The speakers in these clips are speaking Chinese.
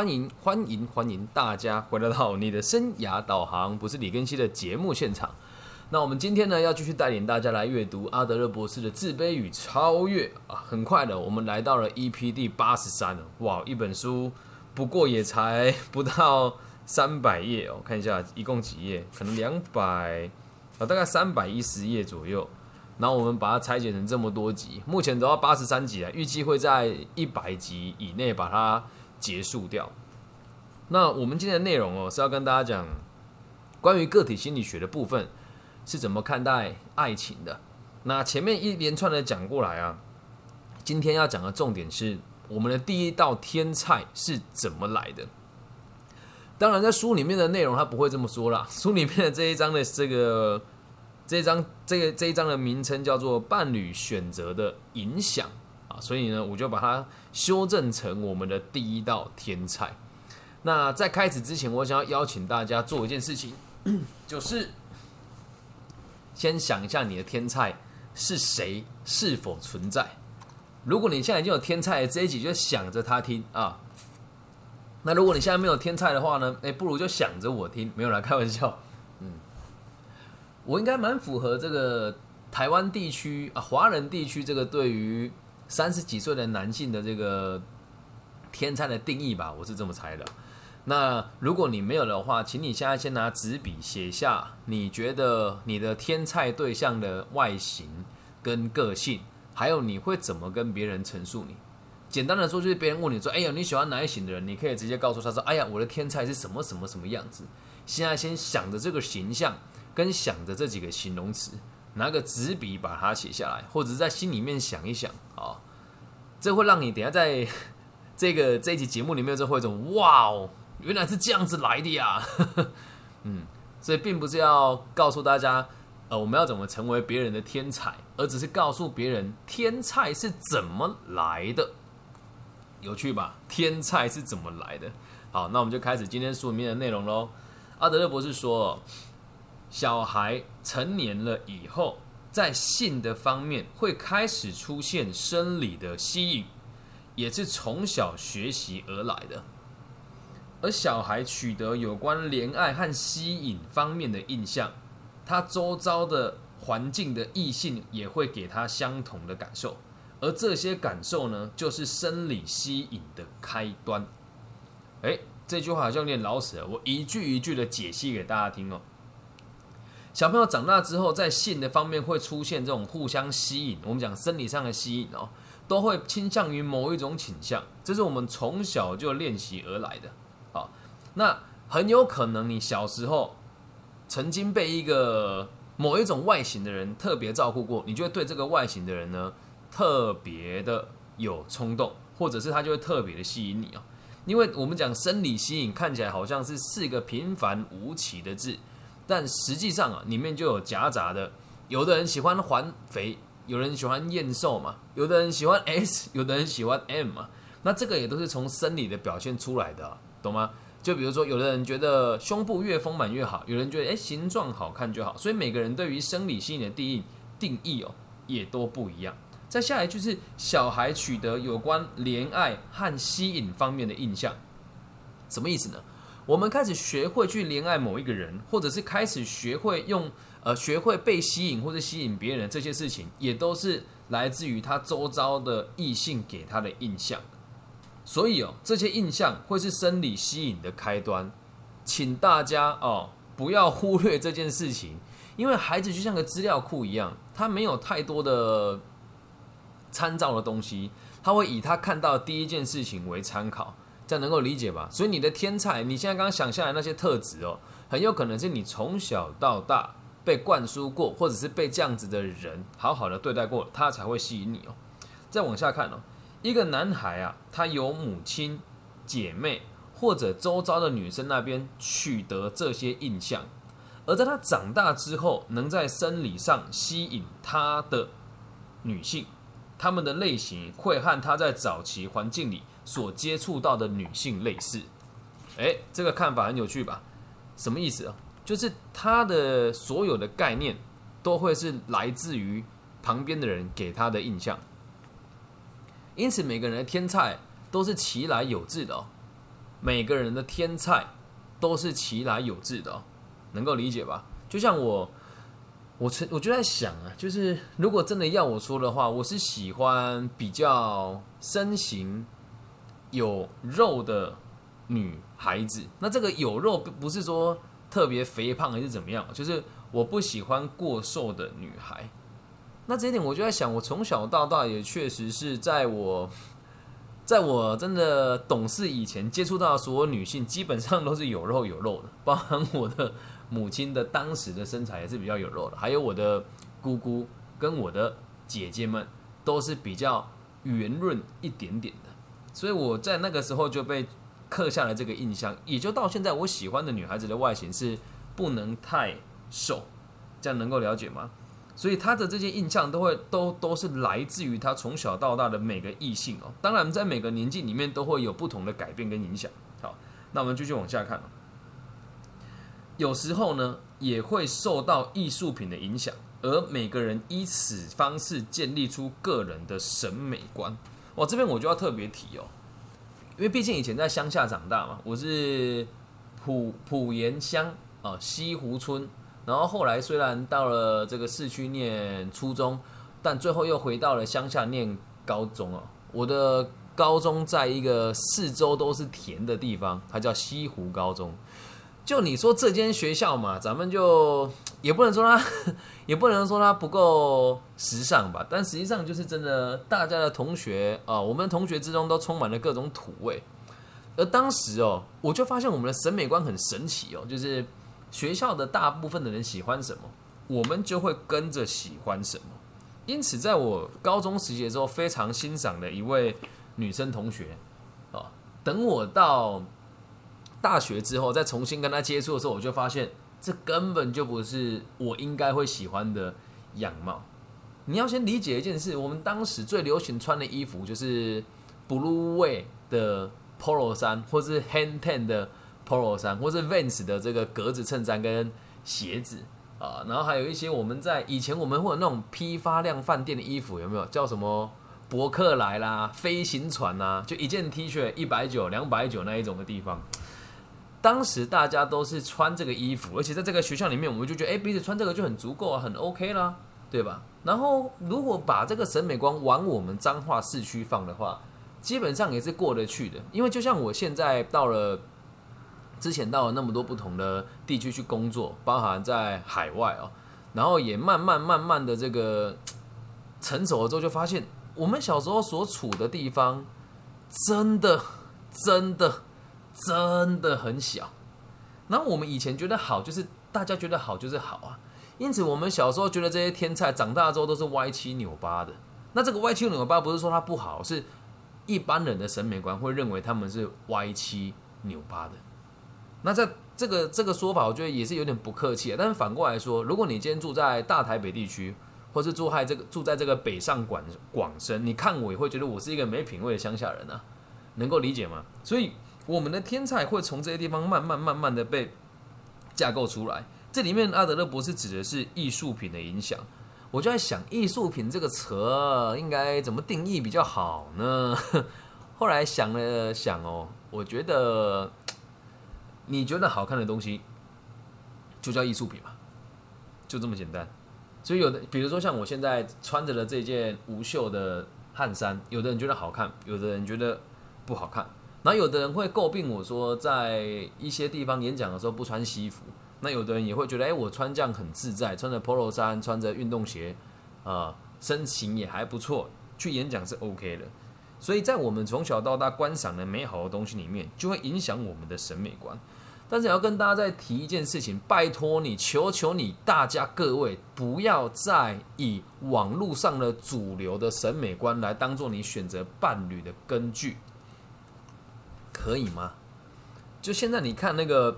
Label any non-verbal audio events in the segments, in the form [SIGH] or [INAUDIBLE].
欢迎欢迎欢迎大家回来到你的生涯导航，不是李根熙的节目现场。那我们今天呢，要继续带领大家来阅读阿德勒博士的《自卑与超越》啊。很快的，我们来到了 EP 第八十三了。哇，一本书不过也才不到三百页哦。看一下，一共几页？可能两百啊，大概三百一十页左右。然后我们把它拆解成这么多集，目前都要八十三集了，预计会在一百集以内把它结束掉。那我们今天的内容哦，是要跟大家讲关于个体心理学的部分。是怎么看待爱情的？那前面一连串的讲过来啊，今天要讲的重点是我们的第一道天菜是怎么来的。当然，在书里面的内容他不会这么说啦。[LAUGHS] 书里面的这一章的这个这一章这个这一章的名称叫做“伴侣选择的影响”，所以呢，我就把它修正成我们的第一道天菜。那在开始之前，我想要邀请大家做一件事情，[CLEARS THROAT] 就是。先想一下你的天菜是谁，是否存在？如果你现在已经有天菜，这一集就想着他听啊。那如果你现在没有天菜的话呢？哎，不如就想着我听，没有来开玩笑。嗯，我应该蛮符合这个台湾地区啊，华人地区这个对于三十几岁的男性的这个天菜的定义吧，我是这么猜的。那如果你没有的话，请你现在先拿纸笔写下你觉得你的天菜对象的外形跟个性，还有你会怎么跟别人陈述你。简单的说，就是别人问你说：“哎呀，你喜欢哪一型的人？”你可以直接告诉他说：“哎呀，我的天菜是什么什么什么样子。”现在先想着这个形象，跟想着这几个形容词，拿个纸笔把它写下来，或者是在心里面想一想啊，这会让你等下在 [LAUGHS] 这个这一集节目里面就会一种哇哦。原来是这样子来的呀，[LAUGHS] 嗯，所以并不是要告诉大家，呃，我们要怎么成为别人的天才，而只是告诉别人天才是怎么来的，有趣吧？天才是怎么来的？好，那我们就开始今天书里面的内容喽。阿德勒博士说，小孩成年了以后，在性的方面会开始出现生理的吸引，也是从小学习而来的。而小孩取得有关恋爱和吸引方面的印象，他周遭的环境的异性也会给他相同的感受，而这些感受呢，就是生理吸引的开端。哎，这句话好像有点老死了，我一句一句的解析给大家听哦。小朋友长大之后，在性的方面会出现这种互相吸引，我们讲生理上的吸引哦，都会倾向于某一种倾向，这是我们从小就练习而来的。那很有可能你小时候曾经被一个某一种外形的人特别照顾过，你就会对这个外形的人呢特别的有冲动，或者是他就会特别的吸引你啊。因为我们讲生理吸引看起来好像是四个平凡无奇的字，但实际上啊里面就有夹杂的，有的人喜欢环肥，有人喜欢厌瘦嘛，有的人喜欢 S，有的人喜欢 M 嘛，那这个也都是从生理的表现出来的，懂吗？就比如说，有的人觉得胸部越丰满越好，有人觉得哎形状好看就好，所以每个人对于生理吸引的定义定义哦也都不一样。再下来就是小孩取得有关恋爱和吸引方面的印象，什么意思呢？我们开始学会去恋爱某一个人，或者是开始学会用呃学会被吸引或者吸引别人这些事情，也都是来自于他周遭的异性给他的印象。所以哦，这些印象会是生理吸引的开端，请大家哦不要忽略这件事情，因为孩子就像个资料库一样，他没有太多的参照的东西，他会以他看到第一件事情为参考，这样能够理解吧？所以你的天才，你现在刚刚想下来那些特质哦，很有可能是你从小到大被灌输过，或者是被这样子的人好好的对待过，他才会吸引你哦。再往下看哦。一个男孩啊，他由母亲、姐妹或者周遭的女生那边取得这些印象，而在他长大之后，能在生理上吸引他的女性，他们的类型会和他在早期环境里所接触到的女性类似。哎，这个看法很有趣吧？什么意思啊？就是他的所有的概念都会是来自于旁边的人给他的印象。因此，每个人的天菜都是其来有自的哦。每个人的天菜都是其来有志的，能够理解吧？就像我，我曾我就在想啊，就是如果真的要我说的话，我是喜欢比较身形有肉的女孩子。那这个有肉不是说特别肥胖还是怎么样，就是我不喜欢过瘦的女孩。那这一点我就在想，我从小到大也确实是在我。在我真的懂事以前，接触到所有女性基本上都是有肉有肉的，包含我的母亲的当时的身材也是比较有肉的，还有我的姑姑跟我的姐姐们都是比较圆润一点点的，所以我在那个时候就被刻下了这个印象，也就到现在我喜欢的女孩子的外形是不能太瘦，这样能够了解吗？所以他的这些印象都会都都是来自于他从小到大的每个异性哦，当然在每个年纪里面都会有不同的改变跟影响。好，那我们继续往下看有时候呢也会受到艺术品的影响，而每个人以此方式建立出个人的审美观。哦，这边我就要特别提哦，因为毕竟以前在乡下长大嘛，我是普普盐乡啊西湖村。然后后来虽然到了这个市区念初中，但最后又回到了乡下念高中哦。我的高中在一个四周都是田的地方，它叫西湖高中。就你说这间学校嘛，咱们就 [TSK] 也不能说它，[LAUGHS] 也不能说它不够时尚吧。但实际上就是真的，大家的同学啊，我们同学之中都充满了各种土味。而当时哦，我就发现我们的审美观很神奇哦，就是。学校的大部分的人喜欢什么，我们就会跟着喜欢什么。因此，在我高中时期的时候，非常欣赏的一位女生同学，哦，等我到大学之后，再重新跟他接触的时候，我就发现这根本就不是我应该会喜欢的样貌。你要先理解一件事，我们当时最流行穿的衣服就是 Blue Way 的 Polo 衫，或是 Hand Ten 的。polo 衫，或是 Vans 的这个格子衬衫跟鞋子啊，然后还有一些我们在以前我们会有那种批发量饭店的衣服，有没有叫什么伯克莱啦、飞行船啊？就一件 T 恤一百九、两百九那一种的地方，当时大家都是穿这个衣服，而且在这个学校里面，我们就觉得哎，彼此穿这个就很足够啊，很 OK 啦，对吧？然后如果把这个审美观往我们彰化市区放的话，基本上也是过得去的，因为就像我现在到了。之前到了那么多不同的地区去工作，包含在海外哦，然后也慢慢慢慢的这个成熟了之后，就发现我们小时候所处的地方真的真的真的很小。然后我们以前觉得好，就是大家觉得好就是好啊，因此我们小时候觉得这些天才长大之后都是歪七扭八的。那这个歪七扭八不是说它不好，是一般人的审美观会认为他们是歪七扭八的。那在这个这个说法，我觉得也是有点不客气。啊但是反过来说，如果你今天住在大台北地区，或是住在这个住在这个北上广广深，你看我也会觉得我是一个没品味的乡下人啊，能够理解吗？所以我们的天才会从这些地方慢慢慢慢的被架构出来。这里面阿德勒博士指的是艺术品的影响，我就在想艺术品这个词应该怎么定义比较好呢？[LAUGHS] 后来想了想哦，我觉得。你觉得好看的东西，就叫艺术品嘛，就这么简单。所以有的，比如说像我现在穿着的这件无袖的汗衫，有的人觉得好看，有的人觉得不好看。然后有的人会诟病我说，在一些地方演讲的时候不穿西服。那有的人也会觉得，哎，我穿这样很自在，穿着 polo 衫，穿着运动鞋，啊，身形也还不错，去演讲是 OK 的。所以在我们从小到大观赏的美好的东西里面，就会影响我们的审美观。但是要跟大家再提一件事情，拜托你，求求你，大家各位不要再以网络上的主流的审美观来当做你选择伴侣的根据，可以吗？就现在你看那个，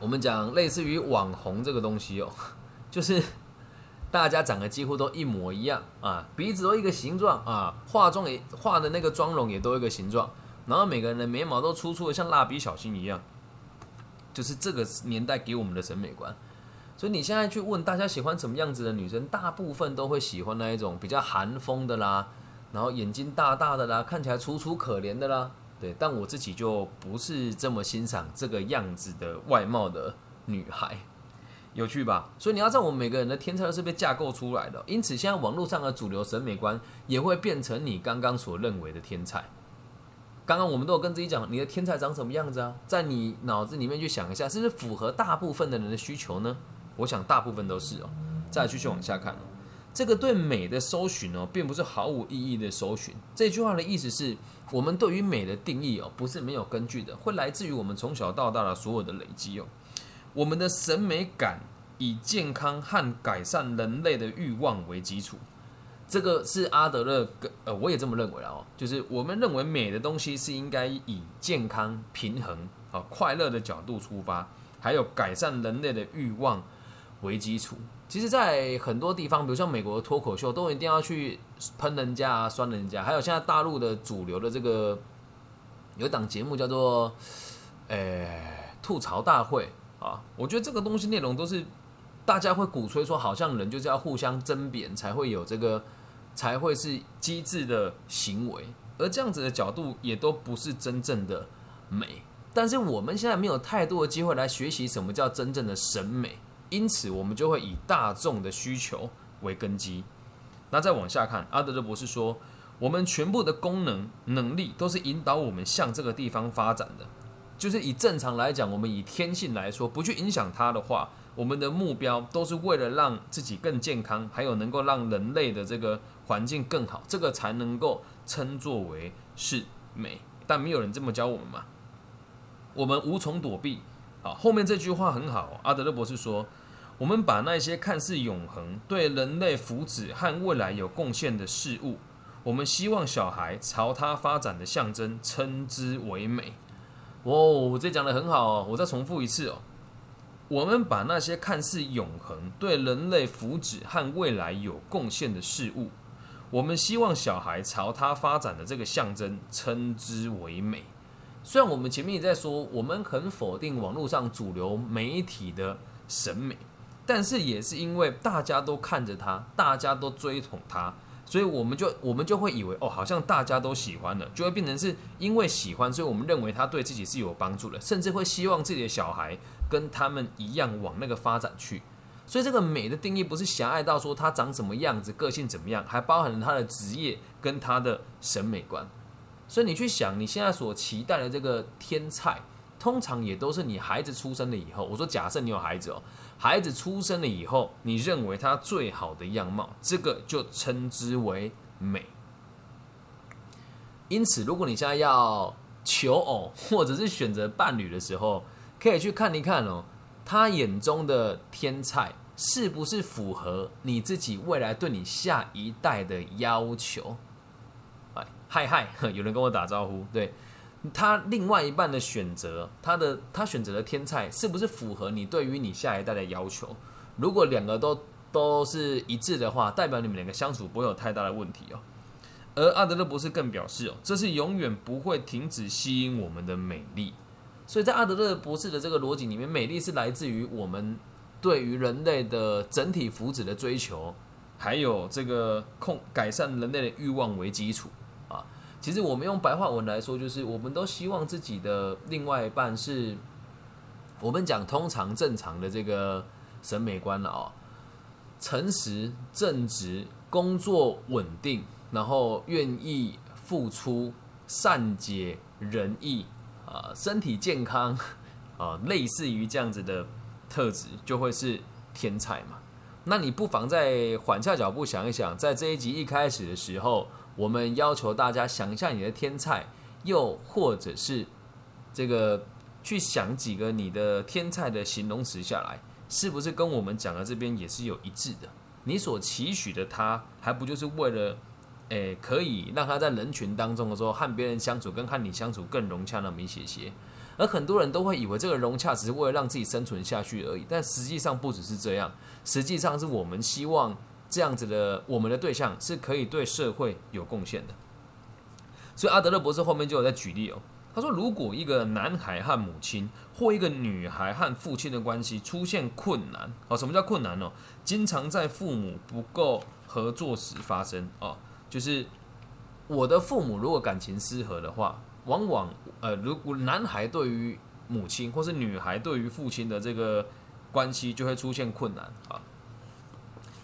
我们讲类似于网红这个东西哦，[LAUGHS] 就是大家长得几乎都一模一样啊，鼻子都一个形状啊，化妆也化的那个妆容也都一个形状，然后每个人的眉毛都粗粗的，像蜡笔小新一样。就是这个年代给我们的审美观，所以你现在去问大家喜欢什么样子的女生，大部分都会喜欢那一种比较韩风的啦，然后眼睛大大的啦，看起来楚楚可怜的啦，对，但我自己就不是这么欣赏这个样子的外貌的女孩，有趣吧？所以你要知道，我们每个人的天才都是被架构出来的，因此现在网络上的主流审美观也会变成你刚刚所认为的天才。刚刚我们都有跟自己讲，你的天才长什么样子啊？在你脑子里面去想一下，是不是符合大部分的人的需求呢？我想大部分都是哦。再继续往下看，这个对美的搜寻哦，并不是毫无意义的搜寻。这句话的意思是我们对于美的定义哦，不是没有根据的，会来自于我们从小到大的所有的累积哦。我们的审美感以健康和改善人类的欲望为基础。这个是阿德勒跟，呃，我也这么认为哦，就是我们认为美的东西是应该以健康、平衡、啊快乐的角度出发，还有改善人类的欲望为基础。其实，在很多地方，比如像美国的脱口秀，都一定要去喷人家、啊、酸人家，还有现在大陆的主流的这个有档节目叫做“诶吐槽大会”啊，我觉得这个东西内容都是大家会鼓吹说，好像人就是要互相争辩才会有这个。才会是机智的行为，而这样子的角度也都不是真正的美。但是我们现在没有太多的机会来学习什么叫真正的审美，因此我们就会以大众的需求为根基。那再往下看，阿德勒博士说，我们全部的功能能力都是引导我们向这个地方发展的。就是以正常来讲，我们以天性来说，不去影响它的话。我们的目标都是为了让自己更健康，还有能够让人类的这个环境更好，这个才能够称作为是美。但没有人这么教我们嘛？我们无从躲避。好，后面这句话很好，阿德勒博士说：我们把那些看似永恒、对人类福祉和未来有贡献的事物，我们希望小孩朝它发展的象征，称之为美。哦，这讲的很好哦，我再重复一次哦。我们把那些看似永恒、对人类福祉和未来有贡献的事物，我们希望小孩朝它发展的这个象征，称之为美。虽然我们前面也在说，我们很否定网络上主流媒体的审美，但是也是因为大家都看着他，大家都追捧他。所以我们就我们就会以为哦，好像大家都喜欢了，就会变成是因为喜欢，所以我们认为他对自己是有帮助的，甚至会希望自己的小孩跟他们一样往那个发展去。所以这个美的定义不是狭隘到说他长什么样子、个性怎么样，还包含了他的职业跟他的审美观。所以你去想，你现在所期待的这个天才，通常也都是你孩子出生了以后。我说假设你有孩子哦。孩子出生了以后，你认为他最好的样貌，这个就称之为美。因此，如果你现在要求偶或者是选择伴侣的时候，可以去看一看哦，他眼中的天才是不是符合你自己未来对你下一代的要求？哎，嗨嗨，[LAUGHS] 有人跟我打招呼，对。他另外一半的选择，他的他选择的天菜是不是符合你对于你下一代的要求？如果两个都都是一致的话，代表你们两个相处不会有太大的问题哦。而阿德勒博士更表示哦，这是永远不会停止吸引我们的美丽。所以在阿德勒博士的这个逻辑里面，美丽是来自于我们对于人类的整体福祉的追求，还有这个控改善人类的欲望为基础。其实我们用白话文来说，就是我们都希望自己的另外一半是，我们讲通常正常的这个审美观了哦，诚实、正直、工作稳定，然后愿意付出、善解人意啊，身体健康啊，类似于这样子的特质，就会是天才嘛。那你不妨再缓下脚步想一想，在这一集一开始的时候。我们要求大家想一下你的天菜，又或者是这个去想几个你的天菜的形容词下来，是不是跟我们讲的这边也是有一致的？你所期许的他，还不就是为了，诶，可以让他在人群当中的时候和别人相处，跟和你相处更融洽那么一些些？而很多人都会以为这个融洽只是为了让自己生存下去而已，但实际上不只是这样，实际上是我们希望。这样子的，我们的对象是可以对社会有贡献的。所以阿德勒博士后面就有在举例哦，他说，如果一个男孩和母亲或一个女孩和父亲的关系出现困难，哦，什么叫困难呢？经常在父母不够合作时发生哦，就是我的父母如果感情失和的话，往往呃，如果男孩对于母亲或是女孩对于父亲的这个关系就会出现困难啊。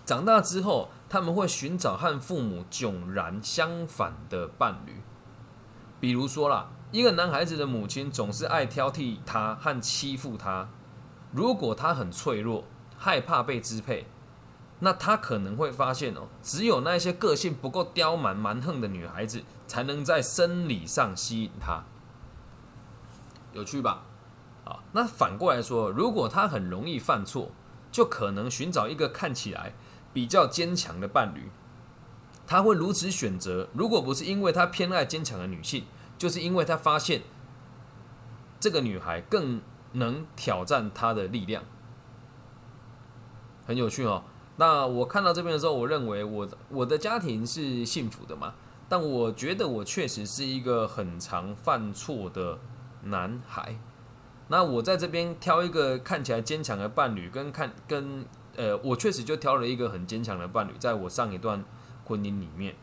长大之后，他们会寻找和父母迥然相反的伴侣。比如说啦，一个男孩子的母亲总是爱挑剔他和欺负他。如果他很脆弱，害怕被支配，那他可能会发现哦，只有那些个性不够刁蛮蛮横的女孩子，才能在生理上吸引他。有趣吧？啊，那反过来说，如果他很容易犯错，就可能寻找一个看起来比较坚强的伴侣。他会如此选择，如果不是因为他偏爱坚强的女性，就是因为他发现这个女孩更能挑战他的力量。很有趣哦。那我看到这边的时候，我认为我我的家庭是幸福的嘛，但我觉得我确实是一个很常犯错的男孩。那我在这边挑一个看起来坚强的伴侣，跟看跟呃，我确实就挑了一个很坚强的伴侣，在我上一段婚姻里面，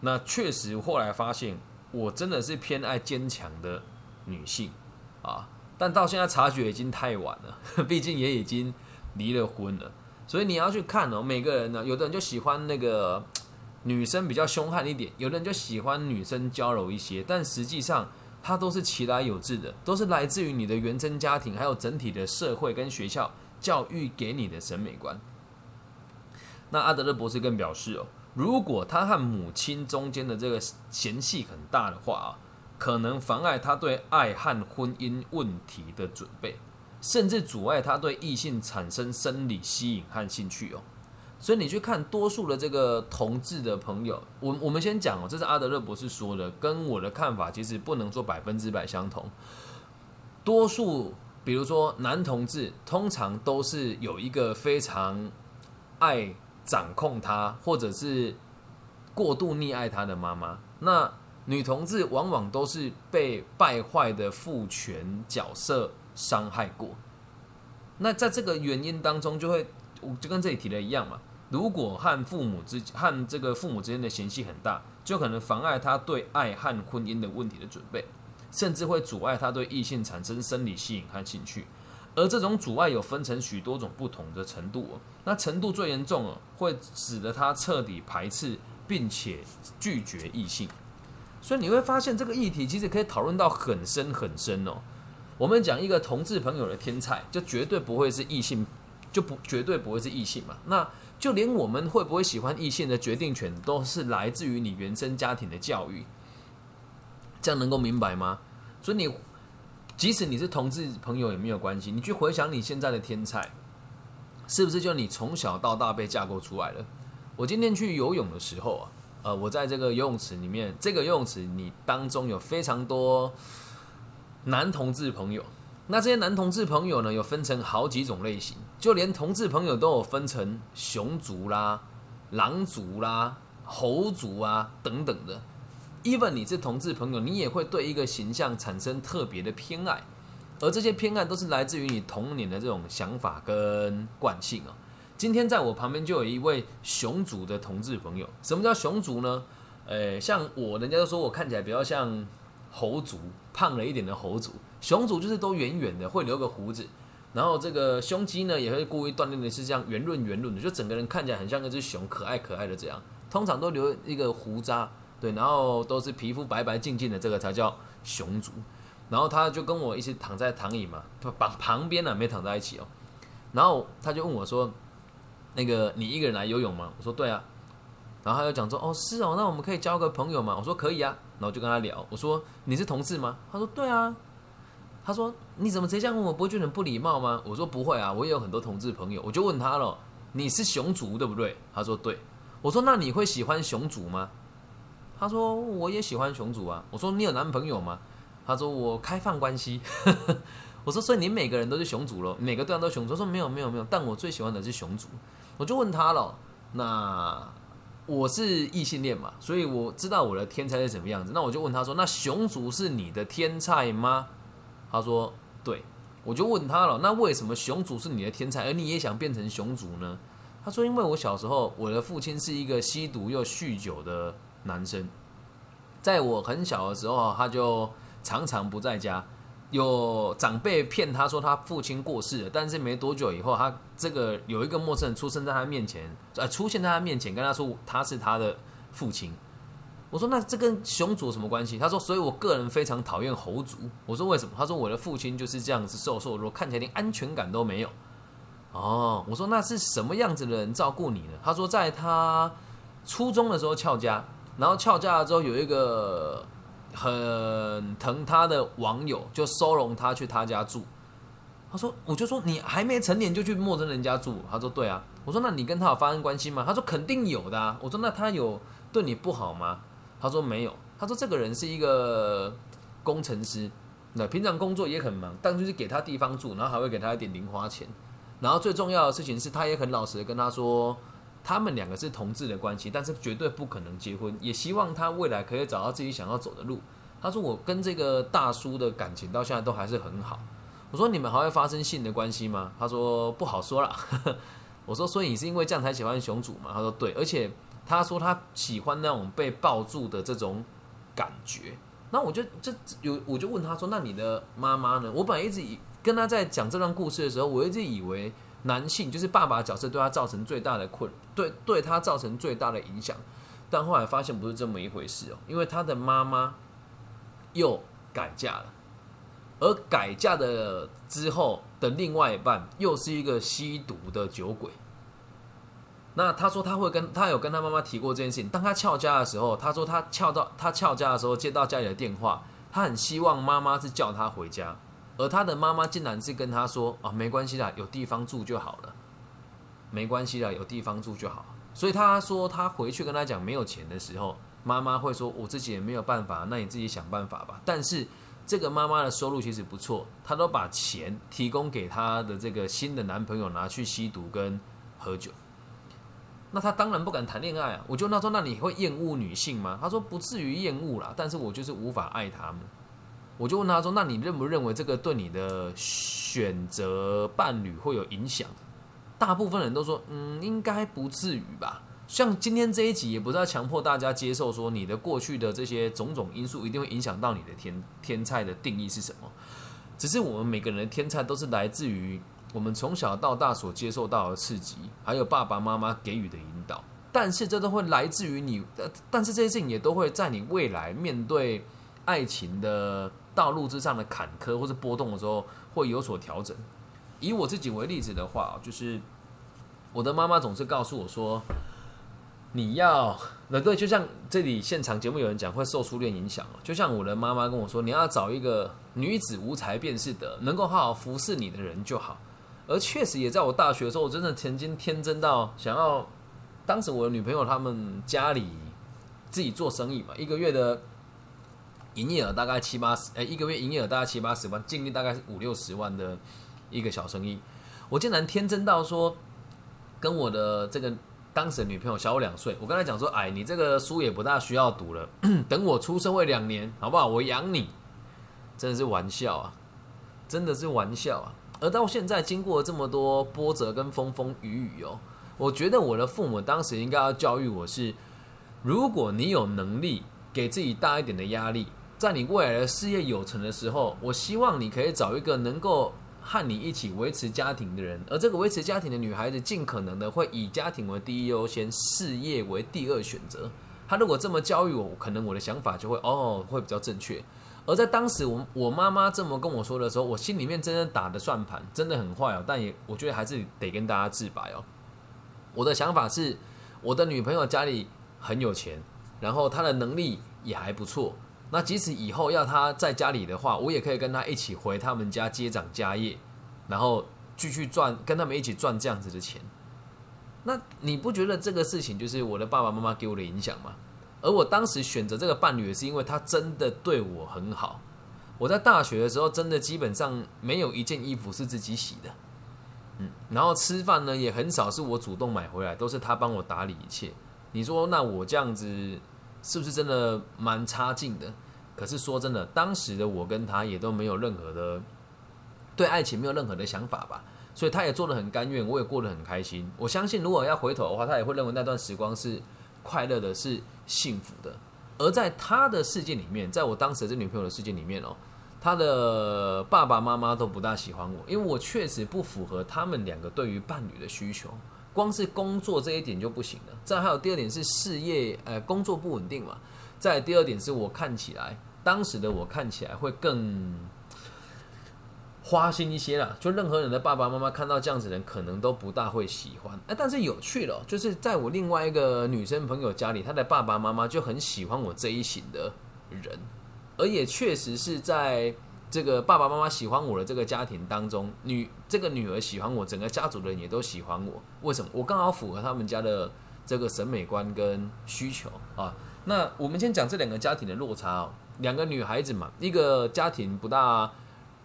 那确实后来发现我真的是偏爱坚强的女性啊，但到现在察觉已经太晚了，[LAUGHS] 毕竟也已经离了婚了，所以你要去看哦，每个人呢，有的人就喜欢那个女生比较凶悍一点，有的人就喜欢女生娇柔一些，但实际上。它都是其来有致的，都是来自于你的原生家庭，还有整体的社会跟学校教育给你的审美观。那阿德勒博士更表示哦，如果他和母亲中间的这个嫌隙很大的话啊，可能妨碍他对爱和婚姻问题的准备，甚至阻碍他对异性产生生理吸引和兴趣哦。所以你去看多数的这个同志的朋友，我我们先讲哦，这是阿德勒博士说的，跟我的看法其实不能说百分之百相同。多数，比如说男同志，通常都是有一个非常爱掌控他，或者是过度溺爱他的妈妈。那女同志往往都是被败坏的父权角色伤害过。那在这个原因当中，就会我就跟这里提的一样嘛。如果和父母之和这个父母之间的嫌隙很大，就可能妨碍他对爱和婚姻的问题的准备，甚至会阻碍他对异性产生生理吸引和兴趣。而这种阻碍有分成许多种不同的程度哦。那程度最严重哦，会使得他彻底排斥并且拒绝异性。所以你会发现这个议题其实可以讨论到很深很深哦。我们讲一个同志朋友的天才，就绝对不会是异性，就不绝对不会是异性嘛。那就连我们会不会喜欢异性的决定权，都是来自于你原生家庭的教育。这样能够明白吗？所以你即使你是同志朋友也没有关系，你去回想你现在的天才，是不是就你从小到大被架构出来了？我今天去游泳的时候啊，呃，我在这个游泳池里面，这个游泳池你当中有非常多男同志朋友。那这些男同志朋友呢，有分成好几种类型，就连同志朋友都有分成熊族啦、狼族啦、猴族啊等等的。Even 你是同志朋友，你也会对一个形象产生特别的偏爱，而这些偏爱都是来自于你童年的这种想法跟惯性啊。今天在我旁边就有一位熊族的同志朋友，什么叫熊族呢？呃，像我，人家都说我看起来比较像猴族，胖了一点的猴族。熊族就是都圆圆的，会留个胡子，然后这个胸肌呢也会故意锻炼的是这样圆润圆润的，就整个人看起来很像一只熊，可爱可爱的这样。通常都留一个胡渣，对，然后都是皮肤白白净净的，这个才叫熊族。然后他就跟我一起躺在躺椅嘛，旁旁边呢没躺在一起哦。然后他就问我说：“那个你一个人来游泳吗？”我说：“对啊。”然后他就讲说：“哦，是哦，那我们可以交个朋友吗？”我说：“可以啊。”然后就跟他聊，我说：“你是同事吗？”他说：“对啊。”他说：“你怎么直接这样问我？不会觉得很不礼貌吗？”我说：“不会啊，我也有很多同志朋友。”我就问他了：“你是熊族对不对？”他说：“对。”我说：“那你会喜欢熊族吗？”他说：“我也喜欢熊主啊。”我说：“你有男朋友吗？”他说：“我开放关系。[LAUGHS] ”我说：“所以你每个人都是熊主了，每个对象都熊族？”说：“没有，没有，没有。但我最喜欢的是熊主。”我就问他了：“那我是异性恋嘛？所以我知道我的天才是什么样子。那我就问他说：‘那熊主是你的天才吗？’”他说：“对，我就问他了，那为什么熊主是你的天才，而你也想变成熊主呢？”他说：“因为我小时候，我的父亲是一个吸毒又酗酒的男生，在我很小的时候，他就常常不在家。有长辈骗他说他父亲过世了，但是没多久以后，他这个有一个陌生人出生在他面前，呃，出现在他面前跟他说他是他的父亲。我说那这跟熊族什么关系？他说，所以我个人非常讨厌猴族。我说为什么？他说我的父亲就是这样子瘦瘦弱，看起来连安全感都没有。哦，我说那是什么样子的人照顾你呢？他说在他初中的时候翘家，然后翘家了之后有一个。很疼他的网友就收容他去他家住。他说：“我就说你还没成年就去陌生人家住。”他说：“对啊。”我说：“那你跟他有发生关系吗？”他说：“肯定有的。”我说：“那他有对你不好吗？”他说：“没有。”他说：“这个人是一个工程师，那平常工作也很忙，但就是给他地方住，然后还会给他一点零花钱。然后最重要的事情是他也很老实的跟他说。”他们两个是同志的关系，但是绝对不可能结婚。也希望他未来可以找到自己想要走的路。他说：“我跟这个大叔的感情到现在都还是很好。”我说：“你们还会发生性的关系吗？”他说：“不好说了。[LAUGHS] ”我说：“所以你是因为这样才喜欢熊主吗？”他说：“对。”而且他说他喜欢那种被抱住的这种感觉。那我就这有我就问他说：“那你的妈妈呢？”我本来一直以跟他在讲这段故事的时候，我一直以为。男性就是爸爸角色对他造成最大的困，对对他造成最大的影响，但后来发现不是这么一回事哦，因为他的妈妈又改嫁了，而改嫁的之后的另外一半又是一个吸毒的酒鬼。那他说他会跟他有跟他妈妈提过这件事情，当他翘家的时候，他说他翘到他翘家的时候接到家里的电话，他很希望妈妈是叫他回家。而他的妈妈竟然是跟他说：“啊，没关系啦，有地方住就好了，没关系啦，有地方住就好。”所以他说他回去跟他讲没有钱的时候，妈妈会说：“我自己也没有办法，那你自己想办法吧。”但是这个妈妈的收入其实不错，她都把钱提供给她的这个新的男朋友拿去吸毒跟喝酒。那他当然不敢谈恋爱啊！我就那说：“那你会厌恶女性吗？”他说：“不至于厌恶啦，但是我就是无法爱他们。”我就问他说：“那你认不认为这个对你的选择伴侣会有影响？”大部分人都说：“嗯，应该不至于吧。”像今天这一集也不是要强迫大家接受说你的过去的这些种种因素一定会影响到你的天天菜的定义是什么。只是我们每个人的天菜都是来自于我们从小到大所接受到的刺激，还有爸爸妈妈给予的引导。但是这都会来自于你，但是这些事情也都会在你未来面对爱情的。道路之上的坎坷或者波动的时候，会有所调整。以我自己为例子的话，就是我的妈妈总是告诉我说：“你要……那对，就像这里现场节目有人讲，会受初恋影响就像我的妈妈跟我说：“你要找一个女子无才便是德，能够好好服侍你的人就好。”而确实也在我大学的时候，我真的曾经天真到想要。当时我的女朋友他们家里自己做生意嘛，一个月的。营业额大概七八十，哎，一个月营业额大概七八十万，净利大概是五六十万的一个小生意。我竟然天真到说，跟我的这个当时的女朋友小我两岁，我跟她讲说，哎，你这个书也不大需要读了，等我出社会两年，好不好？我养你，真的是玩笑啊，真的是玩笑啊。而到现在，经过这么多波折跟风风雨雨哦，我觉得我的父母当时应该要教育我是，如果你有能力，给自己大一点的压力。在你未来的事业有成的时候，我希望你可以找一个能够和你一起维持家庭的人，而这个维持家庭的女孩子，尽可能的会以家庭为第一优先，事业为第二选择。她如果这么教育我，可能我的想法就会哦，会比较正确。而在当时，我我妈妈这么跟我说的时候，我心里面真的打的算盘真的很坏哦，但也我觉得还是得跟大家自白哦。我的想法是，我的女朋友家里很有钱，然后她的能力也还不错。那即使以后要他在家里的话，我也可以跟他一起回他们家接掌家业，然后继续赚，跟他们一起赚这样子的钱。那你不觉得这个事情就是我的爸爸妈妈给我的影响吗？而我当时选择这个伴侣，也是因为他真的对我很好。我在大学的时候，真的基本上没有一件衣服是自己洗的，嗯，然后吃饭呢也很少是我主动买回来，都是他帮我打理一切。你说那我这样子？是不是真的蛮差劲的？可是说真的，当时的我跟他也都没有任何的对爱情没有任何的想法吧，所以他也做的很甘愿，我也过得很开心。我相信，如果要回头的话，他也会认为那段时光是快乐的，是幸福的。而在他的世界里面，在我当时这女朋友的世界里面哦，他的爸爸妈妈都不大喜欢我，因为我确实不符合他们两个对于伴侣的需求。光是工作这一点就不行了。再还有第二点是事业，呃，工作不稳定嘛。再第二点是我看起来，当时的我看起来会更花心一些啦。就任何人的爸爸妈妈看到这样子的人，可能都不大会喜欢。哎，但是有趣了，就是在我另外一个女生朋友家里，她的爸爸妈妈就很喜欢我这一型的人。而也确实是在这个爸爸妈妈喜欢我的这个家庭当中，女这个女儿喜欢我，整个家族的人也都喜欢我。为什么？我刚好符合他们家的这个审美观跟需求啊。那我们先讲这两个家庭的落差哦。两个女孩子嘛，一个家庭不大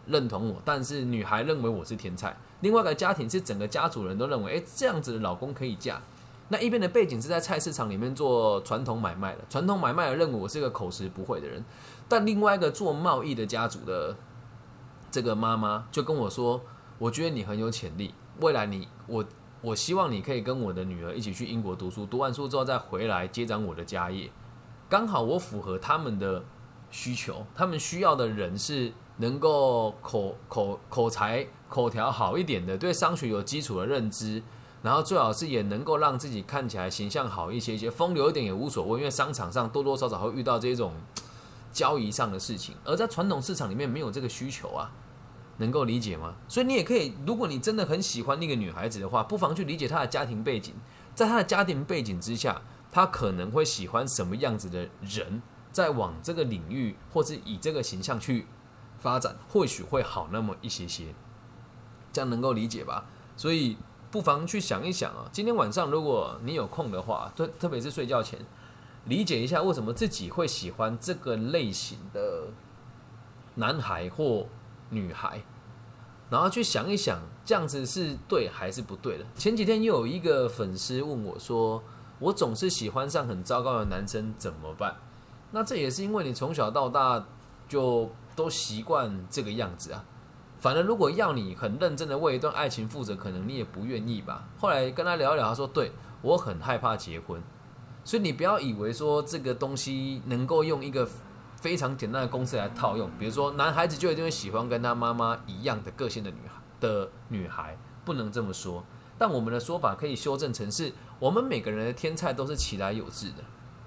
认同我，但是女孩认为我是天才；另外一个家庭是整个家族人都认为，哎，这样子的老公可以嫁。那一边的背景是在菜市场里面做传统买卖的，传统买卖的认为我是一个口吃不会的人。但另外一个做贸易的家族的这个妈妈就跟我说：“我觉得你很有潜力，未来你我我希望你可以跟我的女儿一起去英国读书，读完书之后再回来接掌我的家业。刚好我符合他们的需求，他们需要的人是能够口口口才口条好一点的，对商学有基础的认知，然后最好是也能够让自己看起来形象好一些，些风流一点也无所谓，因为商场上多多少少会遇到这种。”交易上的事情，而在传统市场里面没有这个需求啊，能够理解吗？所以你也可以，如果你真的很喜欢那个女孩子的话，不妨去理解她的家庭背景，在她的家庭背景之下，她可能会喜欢什么样子的人，在往这个领域或是以这个形象去发展，或许会好那么一些些，这样能够理解吧？所以不妨去想一想啊，今天晚上如果你有空的话，特特别是睡觉前。理解一下为什么自己会喜欢这个类型的男孩或女孩，然后去想一想，这样子是对还是不对的。前几天又有一个粉丝问我说：“我总是喜欢上很糟糕的男生，怎么办？”那这也是因为你从小到大就都习惯这个样子啊。反正如果要你很认真的为一段爱情负责，可能你也不愿意吧。后来跟他聊一聊，他说：“对我很害怕结婚。”所以你不要以为说这个东西能够用一个非常简单的公式来套用，比如说男孩子就一定会喜欢跟他妈妈一样的个性的女孩的女孩，不能这么说。但我们的说法可以修正成是，我们每个人的天菜都是其来有志的。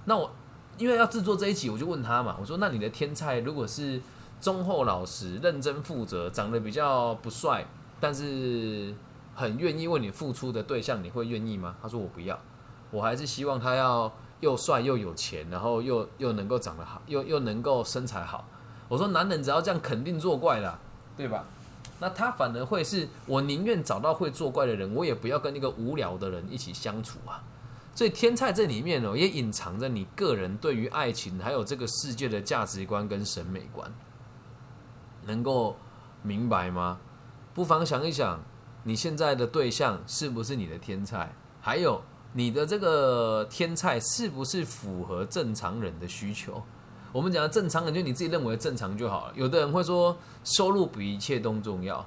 那我因为要制作这一集，我就问他嘛，我说那你的天菜如果是忠厚老实、认真负责、长得比较不帅，但是很愿意为你付出的对象，你会愿意吗？他说我不要。我还是希望他要又帅又有钱，然后又又能够长得好，又又能够身材好。我说男人只要这样，肯定作怪啦，对吧？那他反而会是我宁愿找到会作怪的人，我也不要跟那个无聊的人一起相处啊。所以天菜这里面哦，也隐藏着你个人对于爱情还有这个世界的价值观跟审美观，能够明白吗？不妨想一想，你现在的对象是不是你的天菜？还有。你的这个天菜是不是符合正常人的需求？我们讲的正常人，就你自己认为正常就好了。有的人会说收入比一切都重要，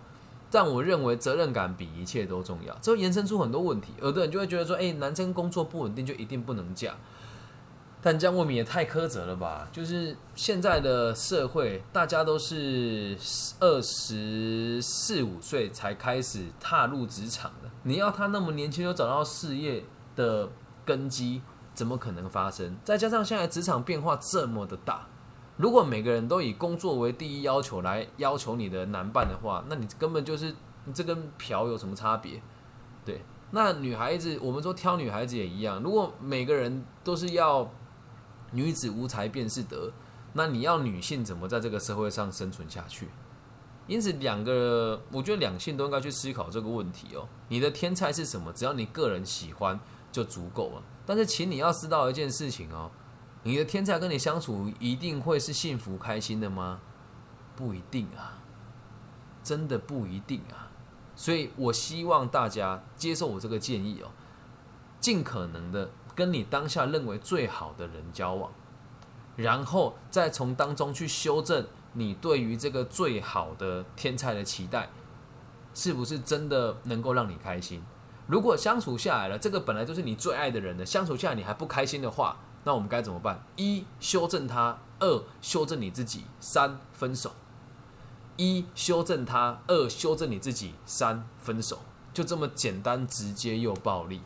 但我认为责任感比一切都重要。这会延伸出很多问题。有的人就会觉得说，哎，男生工作不稳定就一定不能嫁，但这样未免也太苛责了吧？就是现在的社会，大家都是二十四五岁才开始踏入职场的，你要他那么年轻就找到事业？的根基怎么可能发生？再加上现在职场变化这么的大，如果每个人都以工作为第一要求来要求你的男伴的话，那你根本就是这跟嫖有什么差别？对，那女孩子，我们说挑女孩子也一样，如果每个人都是要女子无才便是德，那你要女性怎么在这个社会上生存下去？因此，两个我觉得两性都应该去思考这个问题哦。你的天才是什么？只要你个人喜欢。就足够了。但是，请你要知道一件事情哦，你的天才跟你相处一定会是幸福开心的吗？不一定啊，真的不一定啊。所以我希望大家接受我这个建议哦，尽可能的跟你当下认为最好的人交往，然后再从当中去修正你对于这个最好的天才的期待，是不是真的能够让你开心？如果相处下来了，这个本来就是你最爱的人的，相处下来你还不开心的话，那我们该怎么办？一修正他，二修正你自己，三分手。一修正他，二修正你自己，三分手，就这么简单直接又暴力。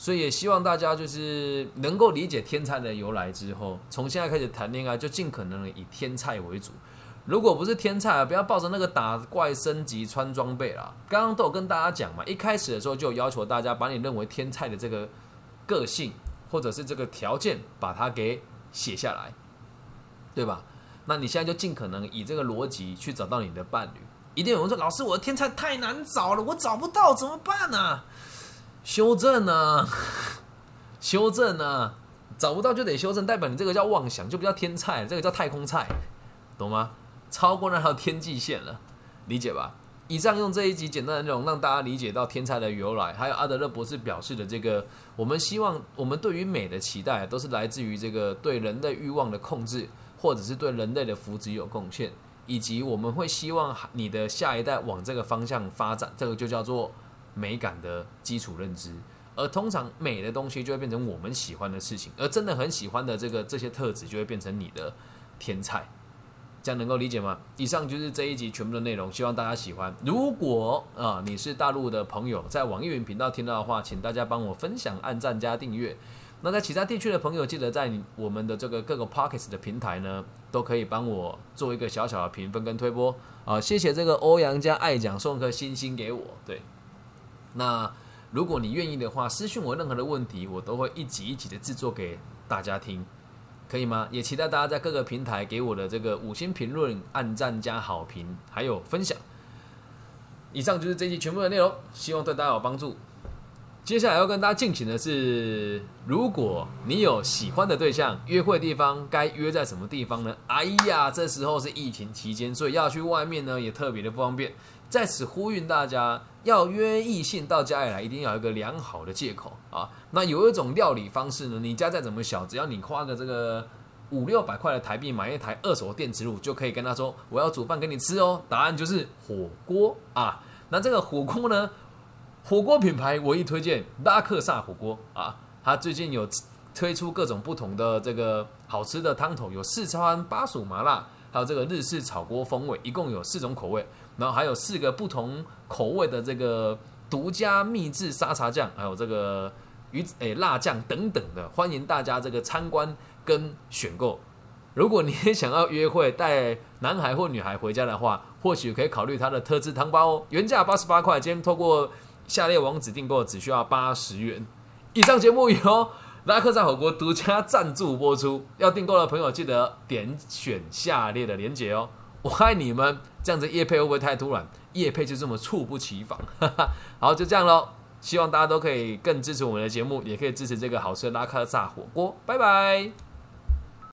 所以也希望大家就是能够理解天菜的由来之后，从现在开始谈恋爱就尽可能以天菜为主。如果不是天菜，不要抱着那个打怪升级穿装备啦。刚刚都有跟大家讲嘛，一开始的时候就要求大家把你认为天菜的这个个性或者是这个条件把它给写下来，对吧？那你现在就尽可能以这个逻辑去找到你的伴侣。一定有人说：“老师，我的天菜太难找了，我找不到怎么办呢？”修正呢？[LAUGHS] 修正呢？找不到就得修正，代表你这个叫妄想，就不叫天菜，这个叫太空菜，懂吗？超过那条天际线了，理解吧？以上用这一集简单的内容让大家理解到天才的由来，还有阿德勒博士表示的这个，我们希望我们对于美的期待都是来自于这个对人类欲望的控制，或者是对人类的福祉有贡献，以及我们会希望你的下一代往这个方向发展，这个就叫做。美感的基础认知，而通常美的东西就会变成我们喜欢的事情，而真的很喜欢的这个这些特质就会变成你的天才，这样能够理解吗？以上就是这一集全部的内容，希望大家喜欢。如果啊你是大陆的朋友，在网易云频道听到的话，请大家帮我分享、按赞加订阅。那在其他地区的朋友，记得在我们的这个各个 Pockets 的平台呢，都可以帮我做一个小小的评分跟推播啊。谢谢这个欧阳家爱讲送颗星星给我，对。那如果你愿意的话，私信我任何的问题，我都会一集一集的制作给大家听，可以吗？也期待大家在各个平台给我的这个五星评论、按赞加好评，还有分享。以上就是这期全部的内容，希望对大家有帮助。接下来要跟大家进行的是，如果你有喜欢的对象，约会地方该约在什么地方呢？哎呀，这时候是疫情期间，所以要去外面呢也特别的不方便。在此呼吁大家，要约异性到家里来，一定要有一个良好的借口啊。那有一种料理方式呢，你家再怎么小，只要你花个这个五六百块的台币买一台二手电磁炉，就可以跟他说我要煮饭给你吃哦。答案就是火锅啊。那这个火锅呢，火锅品牌唯一推荐拉克萨火锅啊。它最近有推出各种不同的这个好吃的汤头，有四川巴蜀麻辣，还有这个日式炒锅风味，一共有四种口味。然后还有四个不同口味的这个独家秘制沙茶酱，还有这个鱼诶辣酱等等的，欢迎大家这个参观跟选购。如果你也想要约会带男孩或女孩回家的话，或许可以考虑它的特制汤包哦，原价八十八块，今天透过下列网址订购只需要八十元。以上节目由拉克赞火锅独家赞助播出，要订购的朋友记得点选下列的链接哦。我爱你们，这样子夜配会不会太突然？夜配就这么猝不及防，[LAUGHS] 好，就这样喽。希望大家都可以更支持我们的节目，也可以支持这个好吃的拉克萨火锅。拜拜。